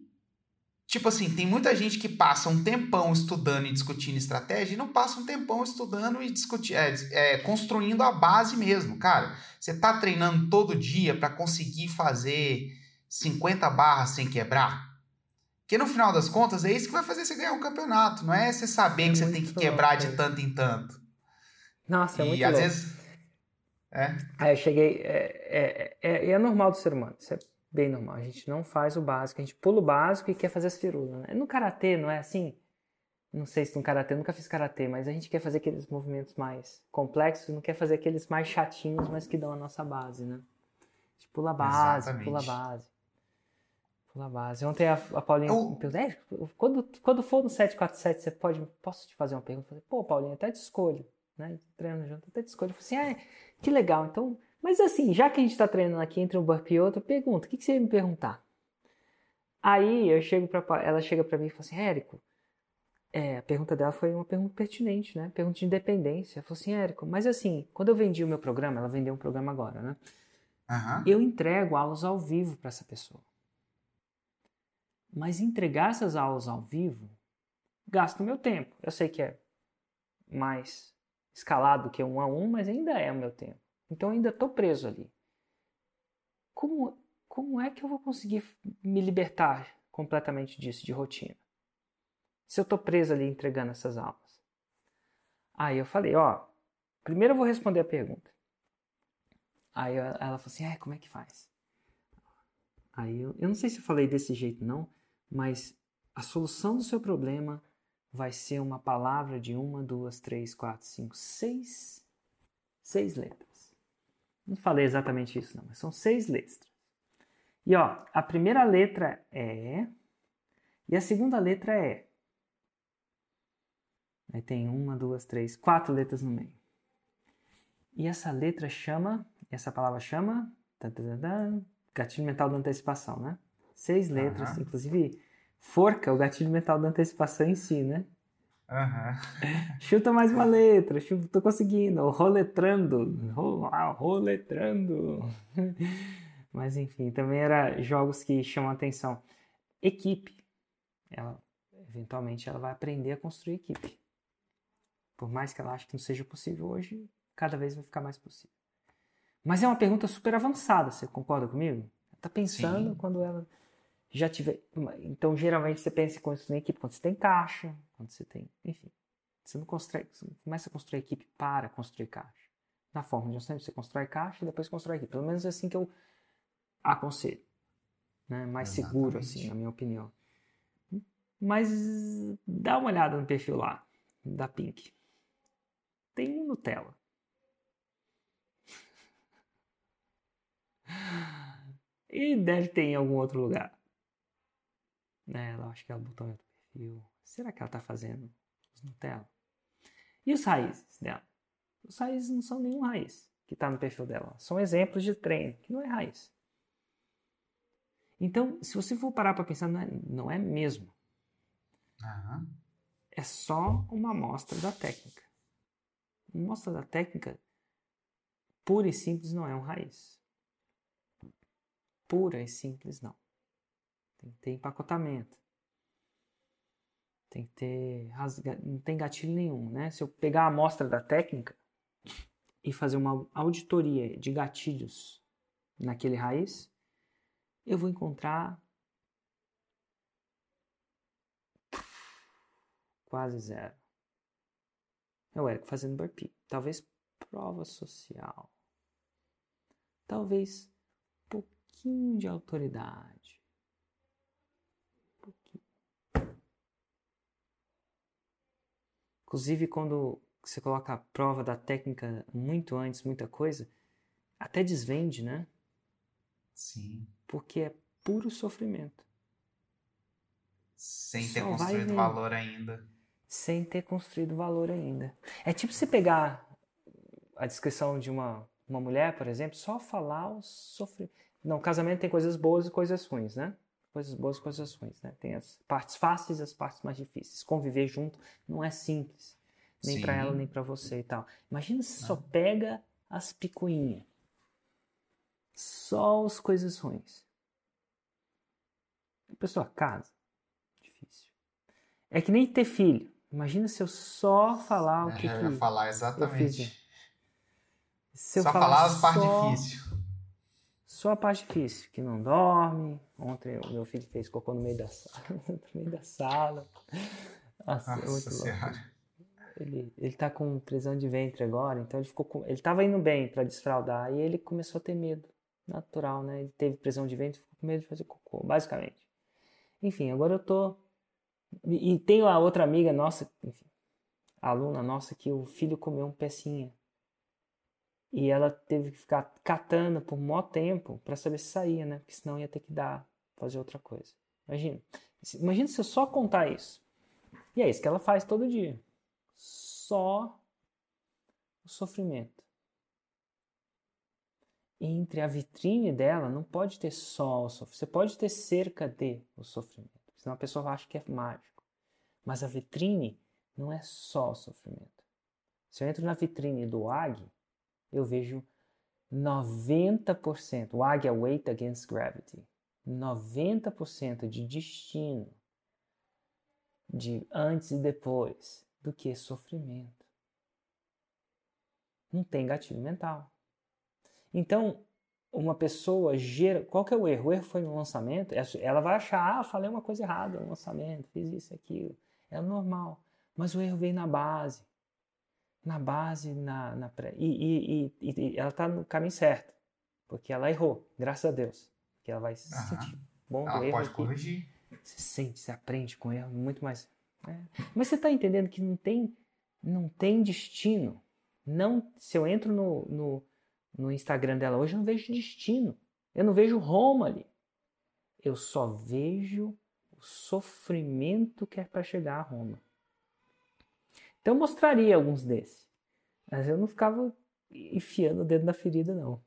Tipo assim, tem muita gente que passa um tempão estudando e discutindo estratégia e não passa um tempão estudando e discutir, é, é, construindo a base mesmo. Cara, você tá treinando todo dia para conseguir fazer 50 barras sem quebrar? Porque no final das contas é isso que vai fazer você ganhar um campeonato, não é você saber é que você tem que quebrar louco, de tanto em tanto. Nossa, é e muito às louco. vezes. É. Aí eu cheguei. É, é, é, é, normal do ser humano, isso é bem normal. A gente não faz o básico, a gente pula o básico e quer fazer as firulas. Né? No karatê, não é assim? Não sei se no karatê, nunca fiz karatê, mas a gente quer fazer aqueles movimentos mais complexos, não quer fazer aqueles mais chatinhos, mas que dão a nossa base, né? A gente pula a base, Exatamente. pula a base. Pula base. Ontem a, a Paulinha eu... me perguntou, é, quando, quando for no 747, você pode, posso te fazer uma pergunta? Eu falei, pô, Paulinha, até te escolho, né? Treinando junto, até te escolho. Eu falei assim, ah, que legal, então, mas assim, já que a gente está treinando aqui entre um burpee e outro, pergunta, o que, que você ia me perguntar? Aí eu chego para ela chega para mim e fala assim, Érico, é, a pergunta dela foi uma pergunta pertinente, né? Pergunta de independência. Ela falou assim, Érico, mas assim, quando eu vendi o meu programa, ela vendeu um programa agora, né? Aham. eu entrego aulas ao vivo para essa pessoa. Mas entregar essas aulas ao vivo gasta o meu tempo. Eu sei que é mais escalado que um a um, mas ainda é o meu tempo. Então ainda estou preso ali. Como, como é que eu vou conseguir me libertar completamente disso, de rotina? Se eu estou preso ali entregando essas aulas. Aí eu falei, ó, primeiro eu vou responder a pergunta. Aí ela falou assim, ah, como é que faz? Aí eu, eu não sei se eu falei desse jeito não, mas a solução do seu problema vai ser uma palavra de uma, duas, três, quatro, cinco, seis, seis letras. Não falei exatamente isso não, mas são seis letras. E ó, a primeira letra é e a segunda letra é. Aí tem uma, duas, três, quatro letras no meio. E essa letra chama, essa palavra chama, gatilho mental da antecipação, né? Seis letras, Aham. inclusive forca, o gatilho mental da antecipação em si, né? Aham. Chuta mais uma letra, chuta, tô conseguindo, roletrando, ro- ah, roletrando. Mas enfim, também era jogos que chamam a atenção. Equipe, ela eventualmente ela vai aprender a construir equipe. Por mais que ela ache que não seja possível hoje, cada vez vai ficar mais possível. Mas é uma pergunta super avançada, você concorda comigo? Ela tá pensando Sim. quando ela já tiver. Então, geralmente você pensa em construir equipe quando você tem caixa, quando você tem. Enfim. Você não constrói, você não começa a construir equipe para construir caixa. Na forma de sempre você constrói caixa e depois constrói equipe. Pelo menos é assim que eu aconselho. Né? Mais seguro, Exatamente. assim, na minha opinião. Mas dá uma olhada no perfil lá, da Pink. Tem um Nutella. E deve ter em algum outro lugar. Né, ela acho que ela botou em outro perfil. Será que ela tá fazendo os Nutella? E os raízes dela? Os raízes não são nenhum raiz que tá no perfil dela. São exemplos de treino, que não é raiz. Então, se você for parar para pensar, não é, não é mesmo. Aham. É só uma amostra da técnica. Uma amostra da técnica pura e simples não é um raiz. Pura e simples não. Tem que ter empacotamento. Tem que ter rasga... não tem gatilho nenhum, né? Se eu pegar a amostra da técnica e fazer uma auditoria de gatilhos naquele raiz, eu vou encontrar quase zero. É o Érico fazendo burpee. Talvez prova social. Talvez pouquinho de autoridade. Pouquinho. Inclusive, quando você coloca a prova da técnica muito antes, muita coisa, até desvende, né? Sim. Porque é puro sofrimento. Sem ter Só vai construído valor ainda. sem ter construído valor ainda. É tipo você pegar a descrição de uma, uma mulher, por exemplo, só falar o sofrimento. Não, casamento tem coisas boas e coisas ruins, né? Coisas boas coisas ruins, né? Tem as partes fáceis e as partes mais difíceis. Conviver junto não é simples. Nem pra Sim. ela, nem pra você e tal. Imagina se só pega as picuinhas. Só as coisas ruins. A pessoa casa. Difícil. É que nem ter filho. Imagina se eu só falar o que, eu que falar eu exatamente. se eu Só falar falar as partes difíceis. Só a parte difícil, que não dorme. Ontem o meu filho fez cocô no meio da sala. no meio da sala. Nossa, é Nossa senhora. Ele, ele tá com prisão de ventre agora, então ele ficou com, ele tava indo bem pra desfraldar e ele começou a ter medo. Natural, né? Ele teve prisão de ventre, ficou com medo de fazer cocô, basicamente. Enfim, agora eu tô e, e tem a outra amiga nossa, enfim, aluna nossa que o filho comeu um pecinha. E ela teve que ficar catando por mó tempo pra saber se saía, né? Porque senão ia ter que dar, fazer outra coisa. Imagina. Imagina se eu só contar isso. E é isso que ela faz todo dia. Só o sofrimento. Entre a vitrine dela não pode ter só o sofrimento. Você pode ter cerca de o sofrimento. Senão a pessoa acha que é mágico. Mas a vitrine não é só o sofrimento. Se eu entro na vitrine do AG, eu vejo 90%, o águia weight against gravity, 90% de destino de antes e depois do que sofrimento. Não tem gatilho mental. Então, uma pessoa gera. Qual que é o erro? O erro foi no lançamento. Ela vai achar, ah, falei uma coisa errada no lançamento, fiz isso, aquilo. É normal. Mas o erro veio na base. Na base, na, na pré. E, e, e, e ela está no caminho certo. Porque ela errou, graças a Deus. Que ela vai se sentir bom Ela do erro. pode corrigir. Você sente, você aprende com erro muito mais. é. Mas você está entendendo que não tem, não tem destino. Não, se eu entro no, no, no Instagram dela hoje, eu não vejo destino. Eu não vejo Roma ali. Eu só vejo o sofrimento que é para chegar a Roma. Então eu mostraria alguns desses. Mas eu não ficava enfiando o dedo na ferida, não.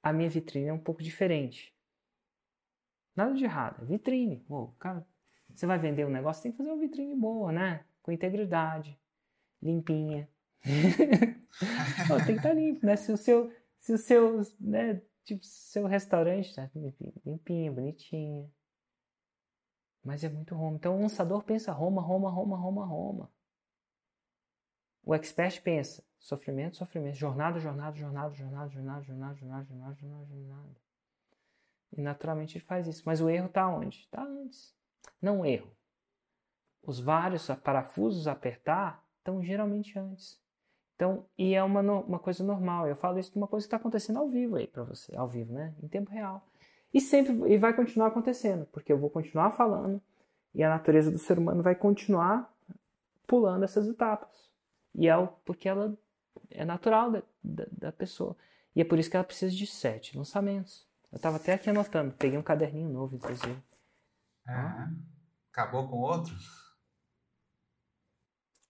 A minha vitrine é um pouco diferente. Nada de errado, é vitrine. Ô, cara, você vai vender um negócio, tem que fazer uma vitrine boa, né? Com integridade, limpinha. Pô, tem que estar limpo, né? Se o seu, se o seu, né, tipo, seu restaurante tá limpinho, bonitinho. Mas é muito Roma. Então o lançador pensa Roma, Roma, Roma, Roma, Roma. O expert pensa sofrimento, sofrimento, jornada, jornada, jornada, jornada, jornada, jornada, jornada, jornada, jornada, jornada. E naturalmente ele faz isso. Mas o erro está onde? Está antes. Não erro. Os vários parafusos a apertar estão geralmente antes. Então, e é uma, uma coisa normal. Eu falo isso de uma coisa que está acontecendo ao vivo aí para você, ao vivo, né? Em tempo real. E sempre e vai continuar acontecendo, porque eu vou continuar falando e a natureza do ser humano vai continuar pulando essas etapas. E é o, porque ela é natural da, da, da pessoa. E é por isso que ela precisa de sete lançamentos. Eu estava até aqui anotando, peguei um caderninho novo, inclusive. É. Acabou com outro?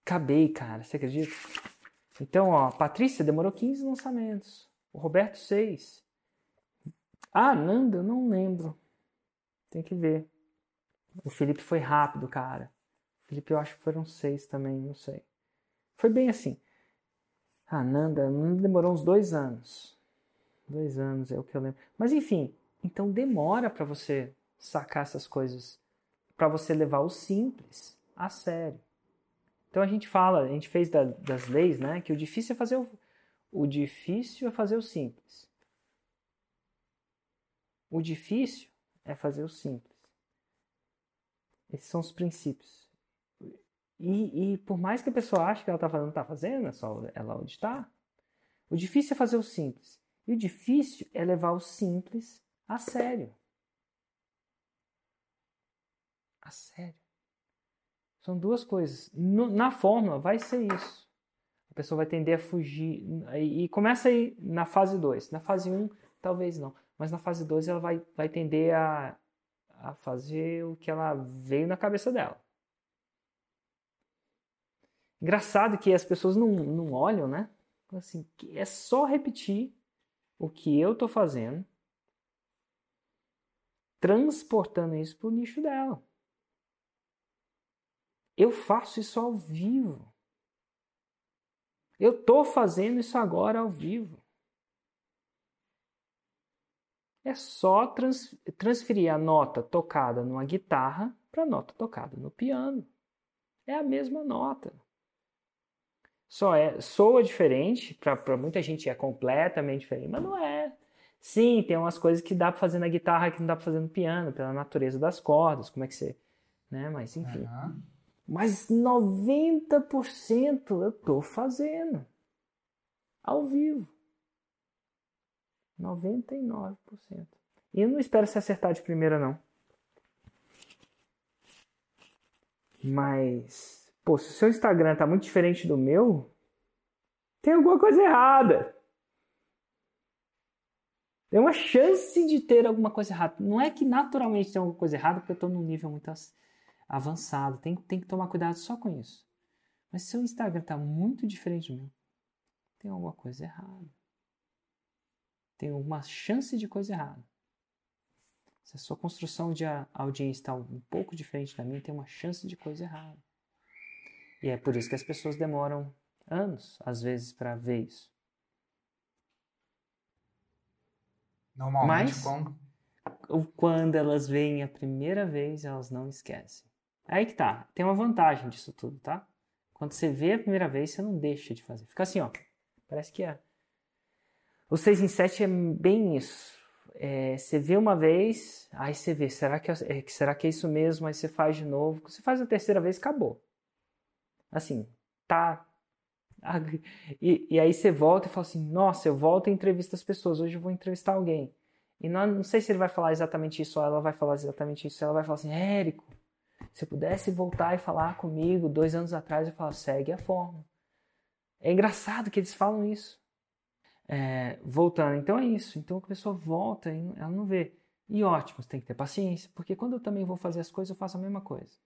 Acabei, cara, você acredita? Então, ó, a Patrícia demorou 15 lançamentos. O Roberto, 6. Ah, Nanda, não lembro. Tem que ver. O Felipe foi rápido, cara. O Felipe, eu acho que foram 6 também, não sei. Foi bem assim. Ah, Nanda, Nanda demorou uns dois anos. Dois anos é o que eu lembro. Mas enfim, então demora para você sacar essas coisas. Para você levar o simples a sério. Então a gente fala, a gente fez da- das leis, né? Que o difícil é fazer o, o difícil é fazer o simples. O difícil é fazer o simples. Esses são os princípios. E, e por mais que a pessoa ache que ela está fazendo, está fazendo, é só ela onde está. O difícil é fazer o simples. E o difícil é levar o simples a sério. A sério. São duas coisas. No- na fórmula vai ser isso. A pessoa vai tender a fugir. E, e começa aí na fase 2. Na fase 1, um, talvez não. Mas na fase 2 ela vai, vai tender a, a fazer o que ela veio na cabeça dela. Engraçado que as pessoas não, não olham, né? Assim, é só repetir o que eu estou fazendo, transportando isso para o nicho dela. Eu faço isso ao vivo. Eu estou fazendo isso agora ao vivo. É só trans, transferir a nota tocada numa guitarra para a nota tocada no piano. É a mesma nota. Só é soa diferente, para muita gente é completamente diferente, mas não é. Sim, tem umas coisas que dá para fazer na guitarra que não dá para fazer no piano, pela natureza das cordas, como é que você, né? Mas enfim. Aham. Mas 90% eu tô fazendo. Ao vivo. 99%. E eu não espero se acertar de primeira, não. Mas, pô, se o seu Instagram tá muito diferente do meu, tem alguma coisa errada. Tem uma chance de ter alguma coisa errada. Não é que naturalmente tem alguma coisa errada, porque eu tô num nível muito avançado. Tem, tem que tomar cuidado só com isso. Mas se o seu Instagram tá muito diferente do meu, tem alguma coisa errada tem uma chance de coisa errada. Se a sua construção de audiência está um pouco diferente da minha, tem uma chance de coisa errada. E é por isso que as pessoas demoram anos, às vezes, para ver isso. Normalmente, Mas, quando... quando elas veem a primeira vez, elas não esquecem. É aí que tá. Tem uma vantagem disso tudo, tá? Quando você vê a primeira vez, você não deixa de fazer. Fica assim, ó. Parece que é o 6 em 7 é bem isso. É, você vê uma vez, aí você vê, será que, é, é- será que é isso mesmo? Aí você faz de novo. Você faz a terceira vez, acabou. Assim, tá. E, e aí você volta e fala assim: Nossa, eu volto e entrevisto as pessoas. Hoje eu vou entrevistar alguém. E não, não sei se ele vai falar exatamente isso ou ela vai falar exatamente isso. Ela vai falar assim: Érico, se pudesse voltar e falar comigo dois anos atrás, eu falo: segue a forma. É engraçado que eles falam isso. É, voltando, então é isso. Então a pessoa volta e ela não vê. E ótimo, você tem que ter paciência, porque quando eu também vou fazer as coisas, eu faço a mesma coisa.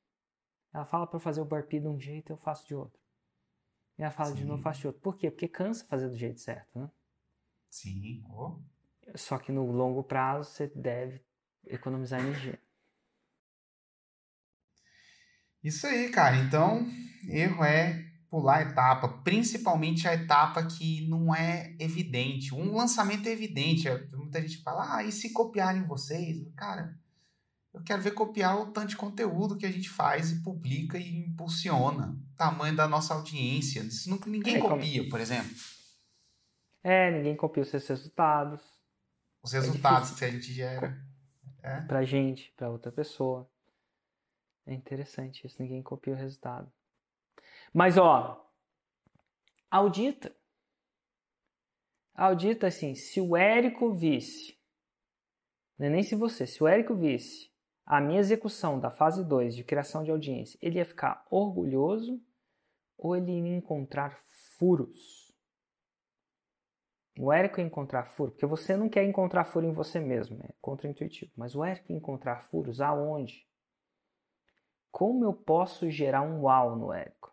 Ela fala para fazer o burpee de um jeito, eu faço de outro. E ela fala de Sim. novo, eu faço de outro. Por quê? Porque cansa fazer do jeito certo, né? Sim. ó. Só que no longo prazo você deve economizar energia. Isso aí, cara. Então, erro é pular a etapa, principalmente a etapa que não é evidente. Um lançamento é evidente. É, Muita gente fala, ah, e se copiarem vocês? Cara, eu quero ver copiar o tanto de conteúdo que a gente faz e publica e impulsiona. Tamanho da nossa audiência. Isso nunca ninguém É, como- copia, por exemplo. É, ninguém copia os seus resultados Os resultados difícil. que a gente gera. É. pra gente, pra outra pessoa. É interessante isso, ninguém copia o resultado. Mas ó, audita. Audita assim, se o Érico visse, é nem se você, se o Érico visse a minha execução da fase 2 de criação de audiência, ele ia ficar orgulhoso ou ele ia encontrar furos? O Érico ia encontrar furo, porque você não quer encontrar furo em você mesmo, é contraintuitivo. Mas o Érico ia encontrar furos aonde? Como eu posso gerar um uau no Érico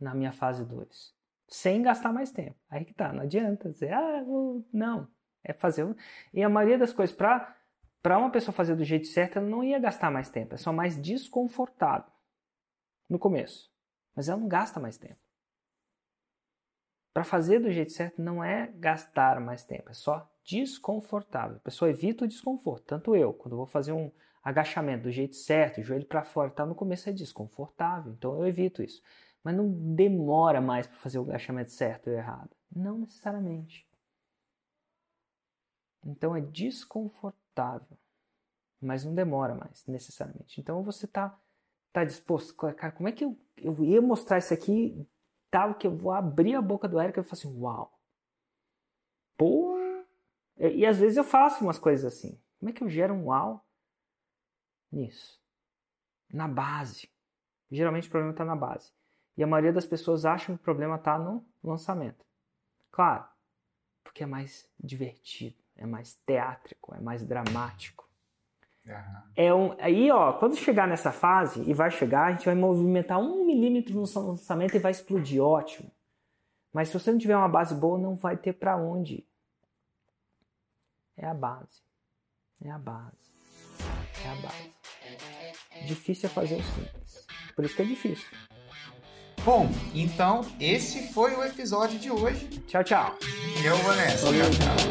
na minha fase 2? Sem gastar mais tempo. Aí que tá, não adianta dizer, ah, vou- não. É fazer. E a maioria das coisas, para para uma pessoa fazer do jeito certo, ela não ia gastar mais tempo, é só mais desconfortável no começo. Mas ela não gasta mais tempo. Para fazer do jeito certo não é gastar mais tempo, é só desconfortável. A pessoa evita o desconforto. Tanto eu, quando vou fazer um agachamento do jeito certo, joelho para fora, tal, no começo é desconfortável, então eu evito isso. Mas não demora mais para fazer o agachamento certo ou errado. Não necessariamente. Então é desconfortável, mas não demora mais necessariamente. Então você tá tá disposto, cara, como é que eu, eu ia mostrar isso aqui tal que eu vou abrir a boca do Eric e eu falo assim, uau. Pô. E, e às vezes eu faço umas coisas assim. Como é que eu gero um uau nisso? Na base. Geralmente o problema está na base. E a maioria das pessoas acham que o problema está no lançamento. Claro, porque é mais divertido, é mais teátrico, é mais dramático. Aham. É um, aí, ó, quando chegar nessa fase, e vai chegar, a gente vai movimentar um milímetro no lançamento e vai explodir, ótimo. Mas se você não tiver uma base boa, não vai ter pra onde. ir. É a base. É a base. É a base. Difícil é fazer o simples. Por isso que é difícil. Bom, então esse foi o episódio de hoje. Tchau, tchau. Eu, Vanessa. Valeu, tchau.